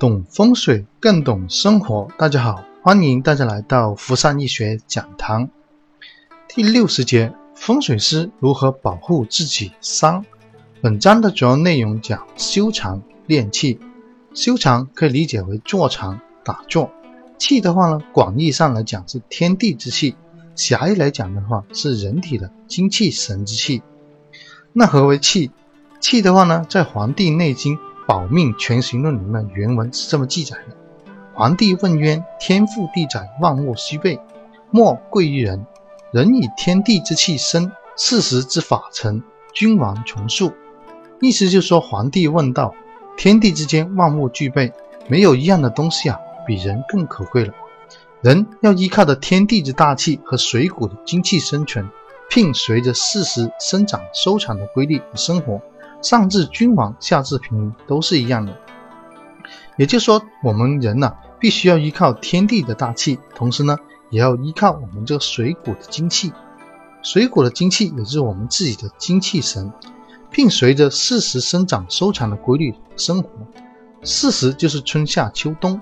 懂风水更懂生活，大家好，欢迎大家来到福善易学讲堂。第六十节，风水师如何保护自己伤。本章的主要内容讲修长练气。修长可以理解为坐长、打坐。气的话呢，广义上来讲是天地之气，狭义来讲的话是人体的精气神之气。那何为气？气的话呢，在《黄帝内经·保命全形论》里面原文是这么记载的：黄帝问曰：“天赋地载，万物虚备，莫贵于人。人以天地之气生，四时之法成，君王从速。”意思就是说，皇帝问道：“天地之间万物具备，没有一样的东西啊，比人更可贵了。人要依靠的天地之大气和水谷的精气生存，并随着四时生长收藏的规律而生活。”上至君王，下至平民，都是一样的。也就是说，我们人呢，必须要依靠天地的大气，同时呢，也要依靠我们这个水谷的精气。水谷的精气也就是我们自己的精气神，并随着四时生长收藏的规律生活。四时就是春夏秋冬，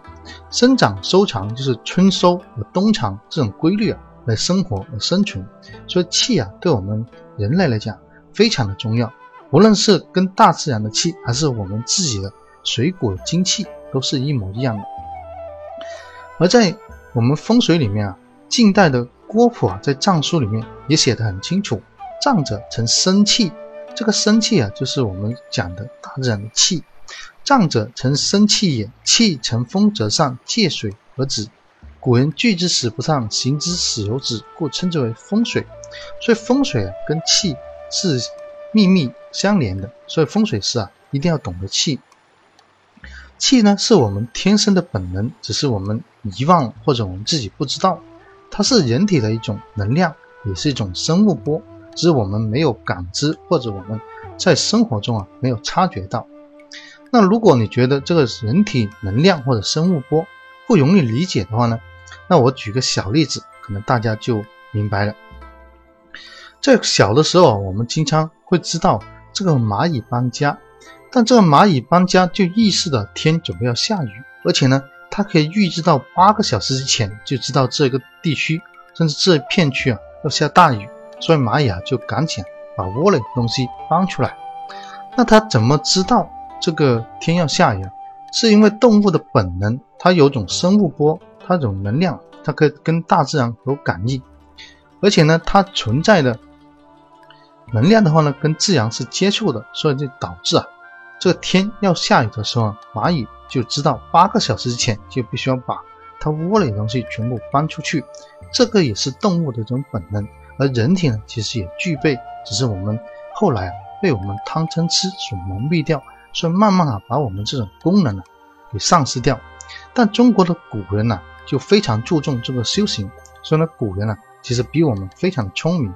生长收藏就是春收和冬藏这种规律啊，来生活和生存。所以气啊，对我们人类来讲非常的重要。无论是跟大自然的气，还是我们自己的水果精气，都是一模一样的。而在我们风水里面啊，近代的郭璞啊，在藏书里面也写得很清楚：藏者成生气，这个生气啊，就是我们讲的大自然的气。藏者成生气也，气成风则上，借水而止。古人聚之死不上，行之死有止，故称之为风水。所以风水啊，跟气是。秘密相连的，所以风水师啊一定要懂得气。气呢是我们天生的本能，只是我们遗忘或者我们自己不知道。它是人体的一种能量，也是一种生物波，只是我们没有感知或者我们在生活中啊没有察觉到。那如果你觉得这个人体能量或者生物波不容易理解的话呢，那我举个小例子，可能大家就明白了。在小的时候啊，我们经常会知道这个蚂蚁搬家，但这个蚂蚁搬家就意识到天准备要下雨，而且呢，它可以预知到八个小时之前就知道这个地区甚至这片区啊要下大雨，所以蚂蚁啊就赶紧把窝里的东西搬出来。那它怎么知道这个天要下雨？是因为动物的本能，它有种生物波，它有种能量，它可以跟大自然有感应，而且呢，它存在的。能量的话呢，跟自然是接触的，所以就导致啊，这个天要下雨的时候，蚂蚁就知道八个小时之前就必须要把它窝里的东西全部搬出去。这个也是动物的这种本能，而人体呢，其实也具备，只是我们后来啊被我们贪嗔痴所蒙蔽掉，所以慢慢啊把我们这种功能呢给丧失掉。但中国的古人呢就非常注重这个修行，所以呢古人呢其实比我们非常的聪明。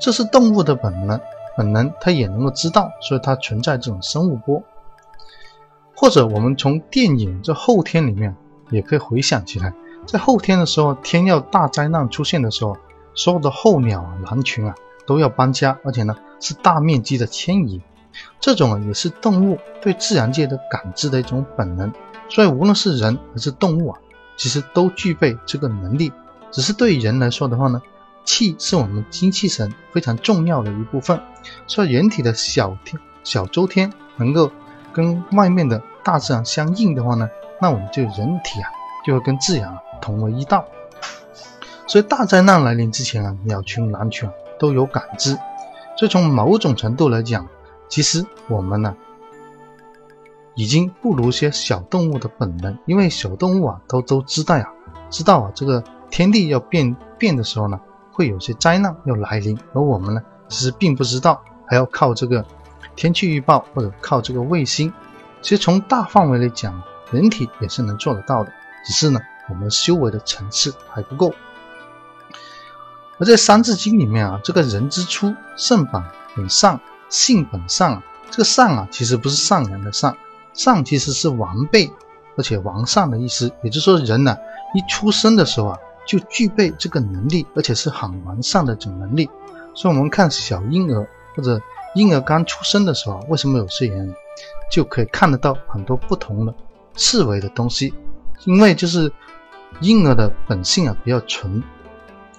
这是动物的本能，本能它也能够知道，所以它存在这种生物波。或者我们从电影这后天里面也可以回想起来，在后天的时候，天要大灾难出现的时候，所有的候鸟啊、狼群啊都要搬家，而且呢是大面积的迁移。这种啊也是动物对自然界的感知的一种本能。所以无论是人还是动物啊，其实都具备这个能力。只是对人来说的话呢。气是我们精气神非常重要的一部分，所以人体的小天、小周天能够跟外面的大自然相应的话呢，那我们就人体啊就会跟自然啊同为一道。所以大灾难来临之前啊，鸟群、狼群都有感知。所以从某种程度来讲，其实我们呢已经不如些小动物的本能，因为小动物啊都都知道呀，知道啊这个天地要变变的时候呢。会有些灾难要来临，而我们呢，其实并不知道，还要靠这个天气预报或者靠这个卫星。其实从大范围来讲，人体也是能做得到的，只是呢，我们修为的层次还不够。而在《三字经》里面啊，这个人之初，性本本善，性本善。啊这个善啊，其实不是善良的善，善其实是完备而且完善的意思。也就是说，人呢，一出生的时候啊。就具备这个能力，而且是很完善的这种能力。所以，我们看小婴儿或者婴儿刚出生的时候，为什么有些人就可以看得到很多不同的四维的东西，因为就是婴儿的本性啊比较纯，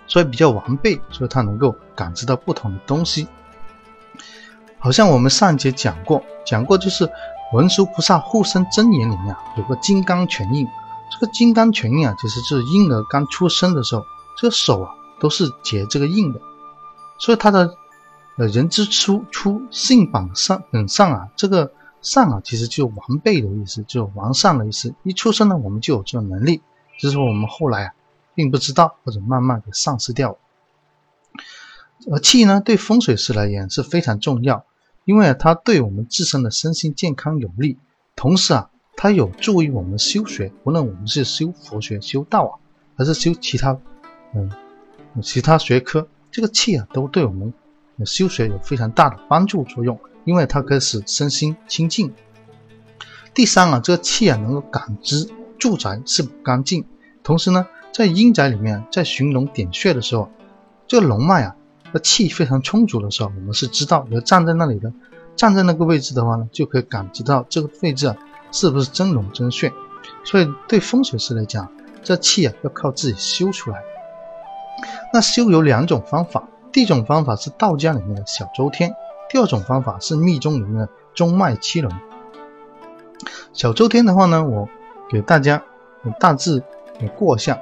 所以比较完备，所以他能够感知到不同的东西。好像我们上节讲过，讲过就是文殊菩萨护身真言里面啊有个金刚拳印，这个金刚拳印啊，其实就是婴儿刚出生的时候，这个手啊都是结这个印的，所以他的呃人之初出性本善本善啊，这个善啊其实就完备的意思，就完善的意思。一出生呢，我们就有这个能力，只是说我们后来啊并不知道，或者慢慢的丧失掉了。而气呢，对风水师来言是非常重要。因为，它对我们自身的身心健康有利，同时啊，它有助于我们修学。无论我们是修佛学、修道啊，还是修其他，嗯，其他学科，这个气啊，都对我们修学有非常大的帮助作用。因为它可以使身心清净。第三啊，这个气啊，能够感知住宅是否干净。同时呢，在阴宅里面，在寻龙点穴的时候，这个龙脉啊。那气非常充足的时候，我们是知道，要站在那里的，站在那个位置的话呢，就可以感知到这个位置啊是不是真龙真穴。所以对风水师来讲，这气啊要靠自己修出来。那修有两种方法，第一种方法是道家里面的小周天，第二种方法是密宗里面的中脉七轮。小周天的话呢，我给大家大致过一下，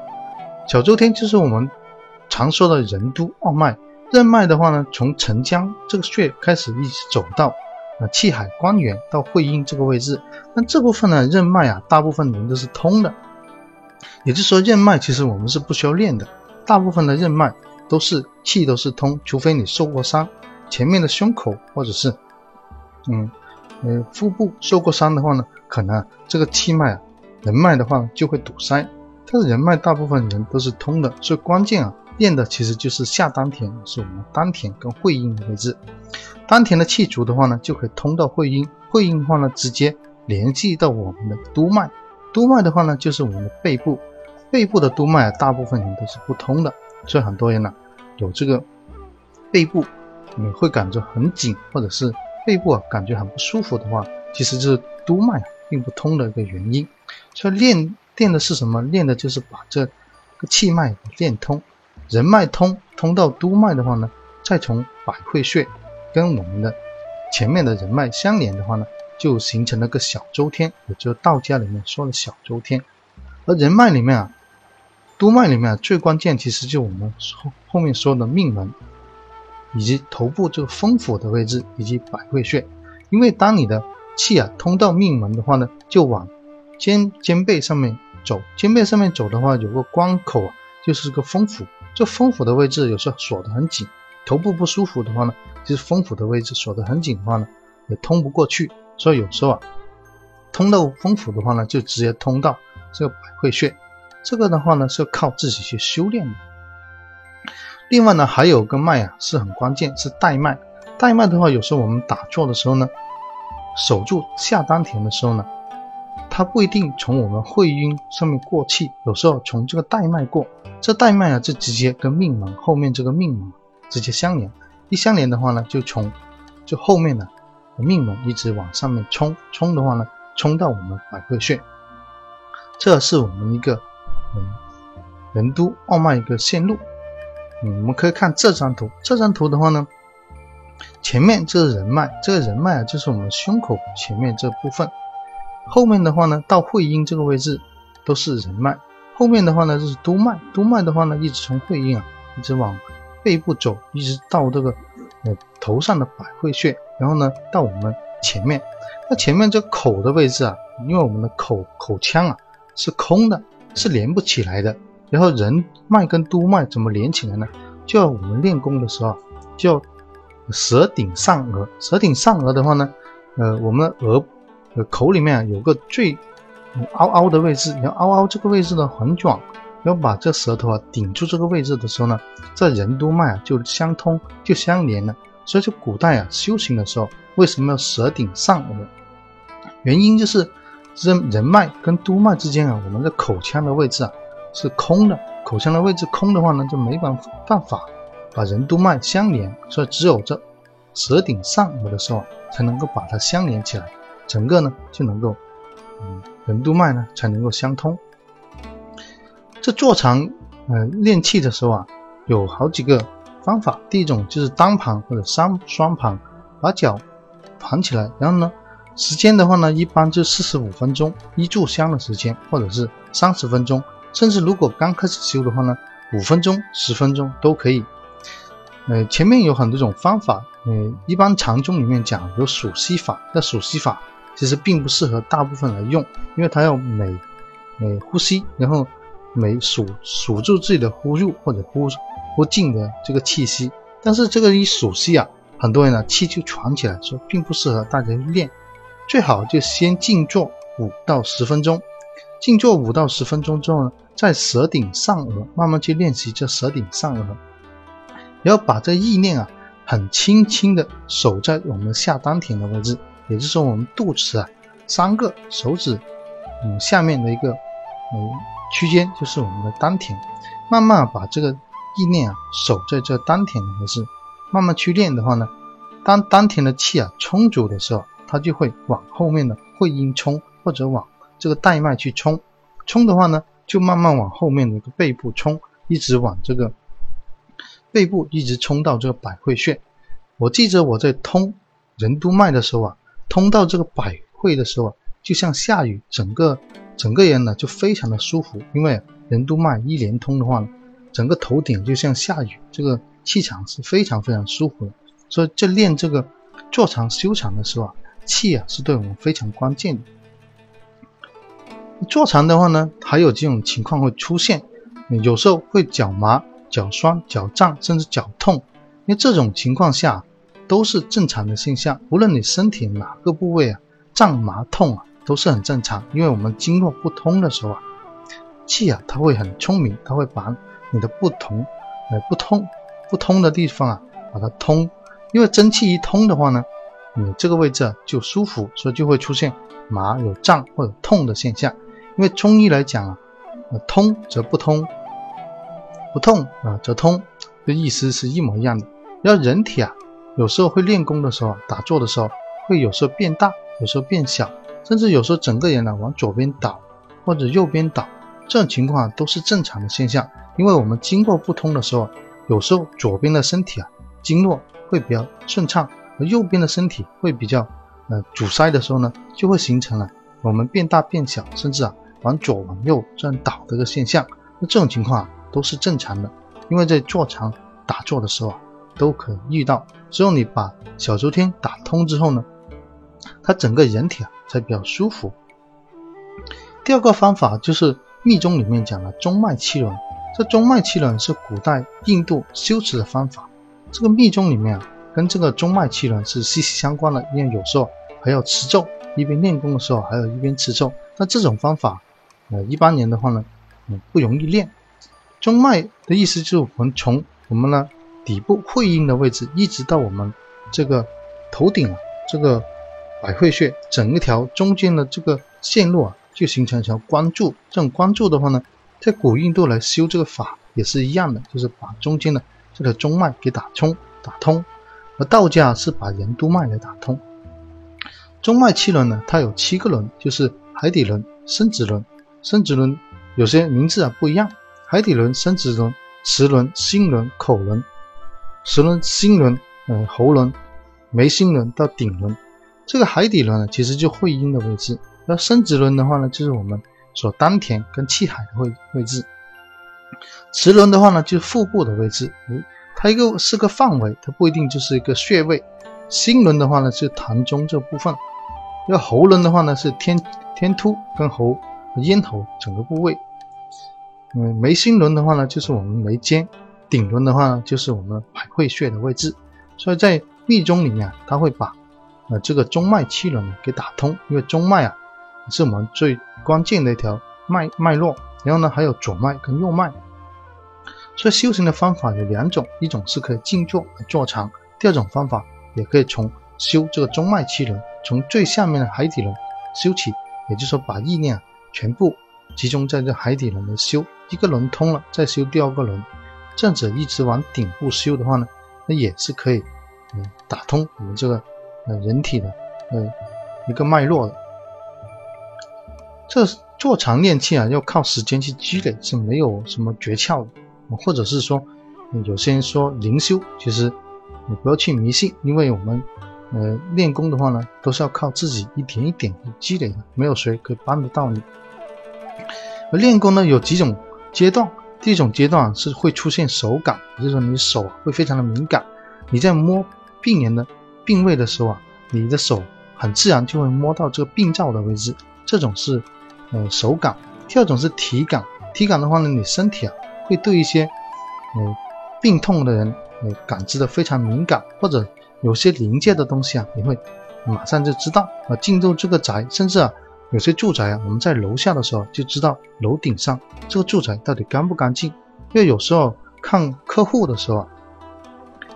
小周天就是我们常说的任督二脉。任脉的话呢，从承浆这个穴开始一直走到气海关元到会阴这个位置，那这部分呢任脉啊，大部分人都是通的。也就是说，任脉其实我们是不需要练的，大部分的任脉都是气都是通，除非你受过伤，前面的胸口或者是嗯呃腹部受过伤的话呢，可能这个气脉啊人脉的话就会堵塞。但是人脉大部分人都是通的，所以关键啊。练的其实就是下丹田，是我们丹田跟会阴的位置。丹田的气足的话呢，就可以通到会阴；会阴的话呢，直接联系到我们的督脉。督脉的话呢，就是我们的背部。背部的督脉啊，大部分人都是不通的，所以很多人呢，有这个背部你会感觉很紧，或者是背部啊感觉很不舒服的话，其实就是督脉并不通的一个原因。所以练练的是什么？练的就是把这个气脉练通。人脉通通到督脉的话呢，再从百会穴跟我们的前面的人脉相连的话呢，就形成了个小周天，也就是道家里面说的小周天。而人脉里面啊，督脉里面最关键其实就我们后后面说的命门，以及头部这个风府的位置，以及百会穴。因为当你的气啊通到命门的话呢，就往肩肩背上面走，肩背上面走的话，有个关口啊，就是个风府。这风府的位置有时候锁得很紧，头部不舒服的话呢，其实风府的位置锁得很紧的话呢，也通不过去。所以有时候啊，通到风府的话呢，就直接通到这个百会穴。这个的话呢，是靠自己去修炼的。另外呢，还有个脉啊，是很关键，是带脉。带脉的话，有时候我们打坐的时候呢，守住下丹田的时候呢，它不一定从我们会阴上面过气，有时候从这个带脉过。这带脉啊，就直接跟命门后面这个命门直接相连，一相连的话呢，就从就后面的命门一直往上面冲，冲的话呢，冲到我们百会穴。这是我们一个嗯任督二脉一个线路。嗯，我们可以看这张图，这张图的话呢，前面这是人脉，这个人脉啊，就是我们胸口前面这部分，后面的话呢，到会阴这个位置都是人脉。后面的话呢，就是督脉，督脉的话呢，一直从会阴啊，一直往背部走，一直到这个呃头上的百会穴，然后呢，到我们前面。那前面这口的位置啊，因为我们的口口腔啊是空的，是连不起来的。然后人脉跟督脉怎么连起来呢？就要我们练功的时候，就要舌顶上颚。舌顶上颚的话呢，呃，我们额呃口里面有个最。凹凹的位置，然后凹凹这个位置呢很壮，要把这舌头啊顶住这个位置的时候呢，这任督脉啊就相通就相连了。所以，说古代啊修行的时候，为什么要舌顶上颚？原因就是人人脉跟督脉之间啊，我们的口腔的位置啊是空的，口腔的位置空的话呢，就没办办法把任督脉相连，所以只有这舌顶上颚的时候才能够把它相连起来，整个呢就能够嗯。任督脉呢才能够相通。这坐长呃练气的时候啊，有好几个方法。第一种就是单盘或者双双盘，把脚盘起来，然后呢，时间的话呢，一般就四十五分钟一炷香的时间，或者是三十分钟，甚至如果刚开始修的话呢，五分钟、十分钟都可以。呃，前面有很多种方法，呃，一般禅宗里面讲有数息法，那数息法其实并不适合大部分来用，因为它要每每呼吸，然后每数数住自己的呼入或者呼呼进的这个气息。但是这个一数息啊，很多人呢气就喘起来，说并不适合大家练，最好就先静坐五到十分钟，静坐五到十分钟之后呢，在舌顶上颚慢慢去练习这舌顶上颚。然后把这意念啊，很轻轻的守在我们下丹田的位置，也就是说我们肚脐啊三个手指嗯下面的一个嗯区间就是我们的丹田，慢慢把这个意念啊守在这丹田的位置，慢慢去练的话呢，当丹田的气啊充足的时候，它就会往后面的会阴冲或者往这个带脉去冲，冲的话呢就慢慢往后面的一个背部冲，一直往这个。背部一直冲到这个百会穴，我记着我在通任督脉的时候啊，通到这个百会的时候啊，就像下雨，整个整个人呢就非常的舒服，因为任督脉一连通的话呢，整个头顶就像下雨，这个气场是非常非常舒服的。所以这练这个坐长修长的时候啊，气啊是对我们非常关键的。坐长的话呢，还有这种情况会出现，有时候会脚麻。脚酸、脚胀，甚至脚痛，因为这种情况下都是正常的现象。无论你身体哪个部位啊胀、麻、痛啊，都是很正常。因为我们经络不通的时候啊，气啊它会很聪明，它会把你的不同、呃不通、不通的地方啊把它通。因为真气一通的话呢，你这个位置就舒服，所以就会出现麻、有胀或者痛的现象。因为中医来讲啊，通则不通。不痛啊则通，这意思是一模一样的。要人体啊，有时候会练功的时候啊，打坐的时候会有时候变大，有时候变小，甚至有时候整个人呢往左边倒或者右边倒，这种情况都是正常的现象。因为我们经络不通的时候，有时候左边的身体啊经络会比较顺畅，而右边的身体会比较呃阻塞的时候呢，就会形成了我们变大变小，甚至啊往左往右这样倒的一个现象。那这种情况啊。都是正常的，因为在坐长打坐的时候啊，都可以遇到。只有你把小周天打通之后呢，他整个人体啊才比较舒服。第二个方法就是密宗里面讲的中脉气轮，这中脉气轮是古代印度修持的方法。这个密宗里面啊，跟这个中脉气轮是息息相关的，因为有时候还要持咒，一边练功的时候还有一边持咒。那这种方法，呃，一般人的话呢，嗯，不容易练。中脉的意思就是我们从我们呢底部会阴的位置，一直到我们这个头顶啊，这个百会穴，整一条中间的这个线路啊，就形成一条关注。这种关注的话呢，在古印度来修这个法也是一样的，就是把中间的这个中脉给打通、打通。而道家是把任督脉来打通。中脉七轮呢，它有七个轮，就是海底轮、生殖轮、生殖轮，有些名字啊不一样。海底轮、生殖轮、齿轮、心轮、口轮、齿轮、心轮、嗯喉轮、眉心轮到顶轮。这个海底轮呢，其实就会阴的位置；那生殖轮的话呢，就是我们所丹田跟气海的位位置。齿轮的话呢，就是腹部的位置。嗯，它一个是个范围，它不一定就是一个穴位。心轮的话呢，是痰中这部分。要喉轮的话呢，是天天突跟喉咽喉整个部位。嗯，眉心轮的话呢，就是我们眉间；顶轮的话呢，就是我们百会穴的位置。所以在密宗里面啊，它会把呃这个中脉七轮给打通，因为中脉啊是我们最关键的一条脉脉络。然后呢，还有左脉跟右脉。所以修行的方法有两种，一种是可以静坐坐禅，第二种方法也可以从修这个中脉七轮，从最下面的海底轮修起，也就是说把意念全部集中在这海底轮的修。一个轮通了，再修第二个轮，这样子一直往顶部修的话呢，那也是可以，嗯，打通我们这个呃人体的呃一个脉络的。这做长练气啊，要靠时间去积累，是没有什么诀窍的，或者是说，有些人说灵修，其实你不要去迷信，因为我们呃练功的话呢，都是要靠自己一点一点积累的，没有谁可以帮得到你。而练功呢，有几种阶段，第一种阶段是会出现手感，也就是说你手会非常的敏感，你在摸病人的病位的时候啊，你的手很自然就会摸到这个病灶的位置，这种是。呃，手感。第二种是体感，体感的话呢，你身体啊会对一些呃病痛的人呃感知的非常敏感，或者有些临界的东西啊，你会马上就知道啊。进入这个宅，甚至啊有些住宅啊，我们在楼下的时候就知道楼顶上这个住宅到底干不干净。因为有时候看客户的时候啊，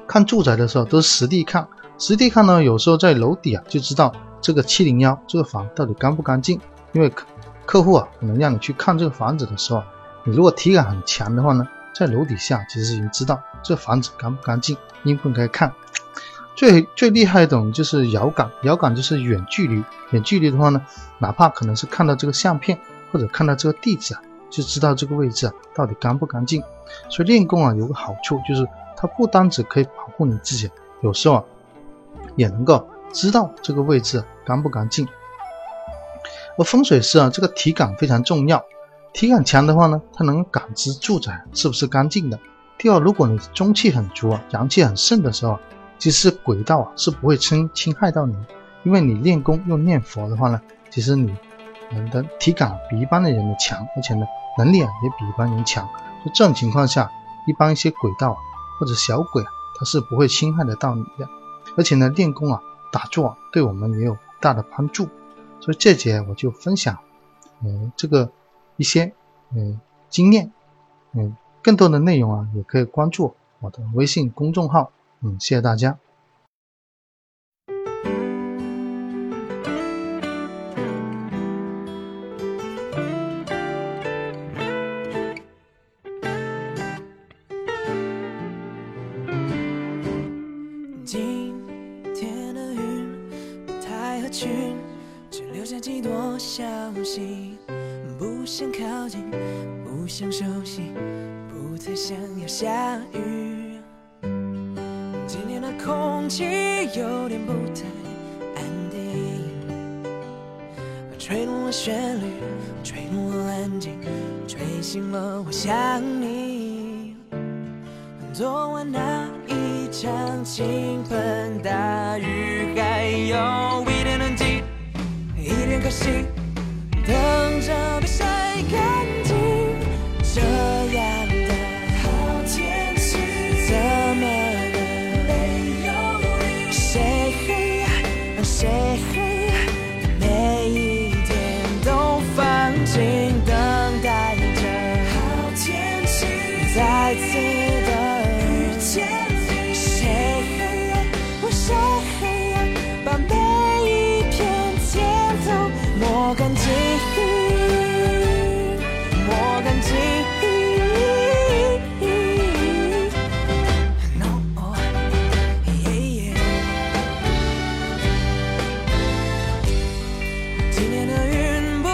看住宅的时候都是实地看，实地看呢，有时候在楼底啊就知道这个七零幺这个房到底干不干净，因为客。客户啊，可能让你去看这个房子的时候，你如果体感很强的话呢，在楼底下其实已经知道这房子干不干净，应不应该看。最最厉害一种就是遥感，遥感就是远距离，远距离的话呢，哪怕可能是看到这个相片或者看到这个地址啊，就知道这个位置啊到底干不干净。所以练功啊有个好处就是，它不单只可以保护你自己，有时候啊也能够知道这个位置干不干净。而风水师啊，这个体感非常重要。体感强的话呢，它能感知住宅是不是干净的。第二，如果你中气很足啊，阳气很盛的时候，其实轨道啊是不会侵侵害到你，因为你练功又念佛的话呢，其实你你的体感比一般的人的强，而且呢能力啊也比一般人强。就这种情况下，一般一些轨道啊或者小鬼啊，它是不会侵害得到你的。而且呢，练功啊打坐对我们也有大的帮助。所以这节我就分享，嗯，这个一些嗯经验，嗯，更多的内容啊，也可以关注我的微信公众号，嗯，谢谢大家。今天的云不太合群。只留下几多消息，不想靠近，不想熟悉，不太想要下雨。今天的空气有点不太安定，吹动了旋律，吹动了安静，吹醒了我想你。昨晚那一场倾盆大雨，还有一点冷静。一点可惜，等着被晒干干净，莫干净。今天的云不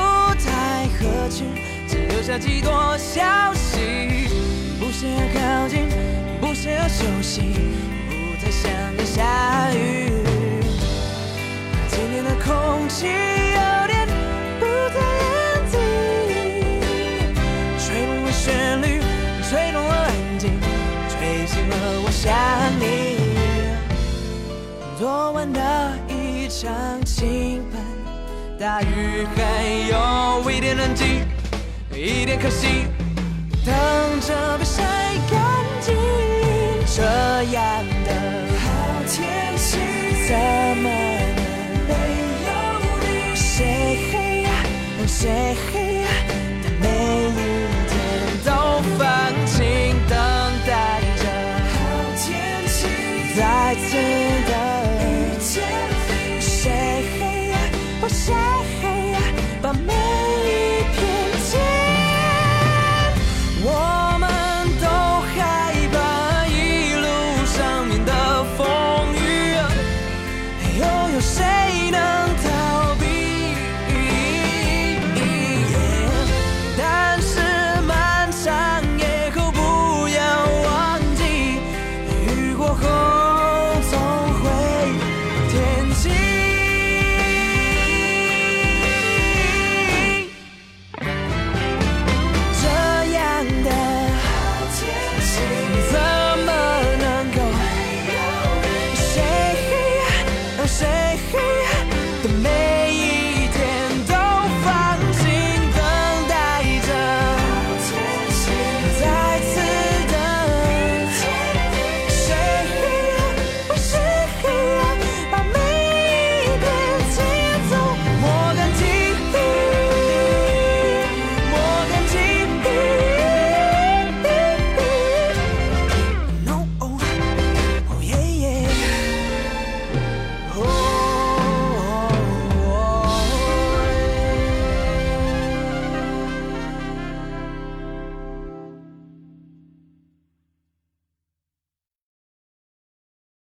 太合群，只留下几朵消息。不想要靠近，不想要休息，不再想要下雨。今天的空气。想你昨晚的一场倾盆大雨还有一点冷气一点可惜等着被晒干净这样的好天气。怎么能没有你谁黑谁不谁？黑夜或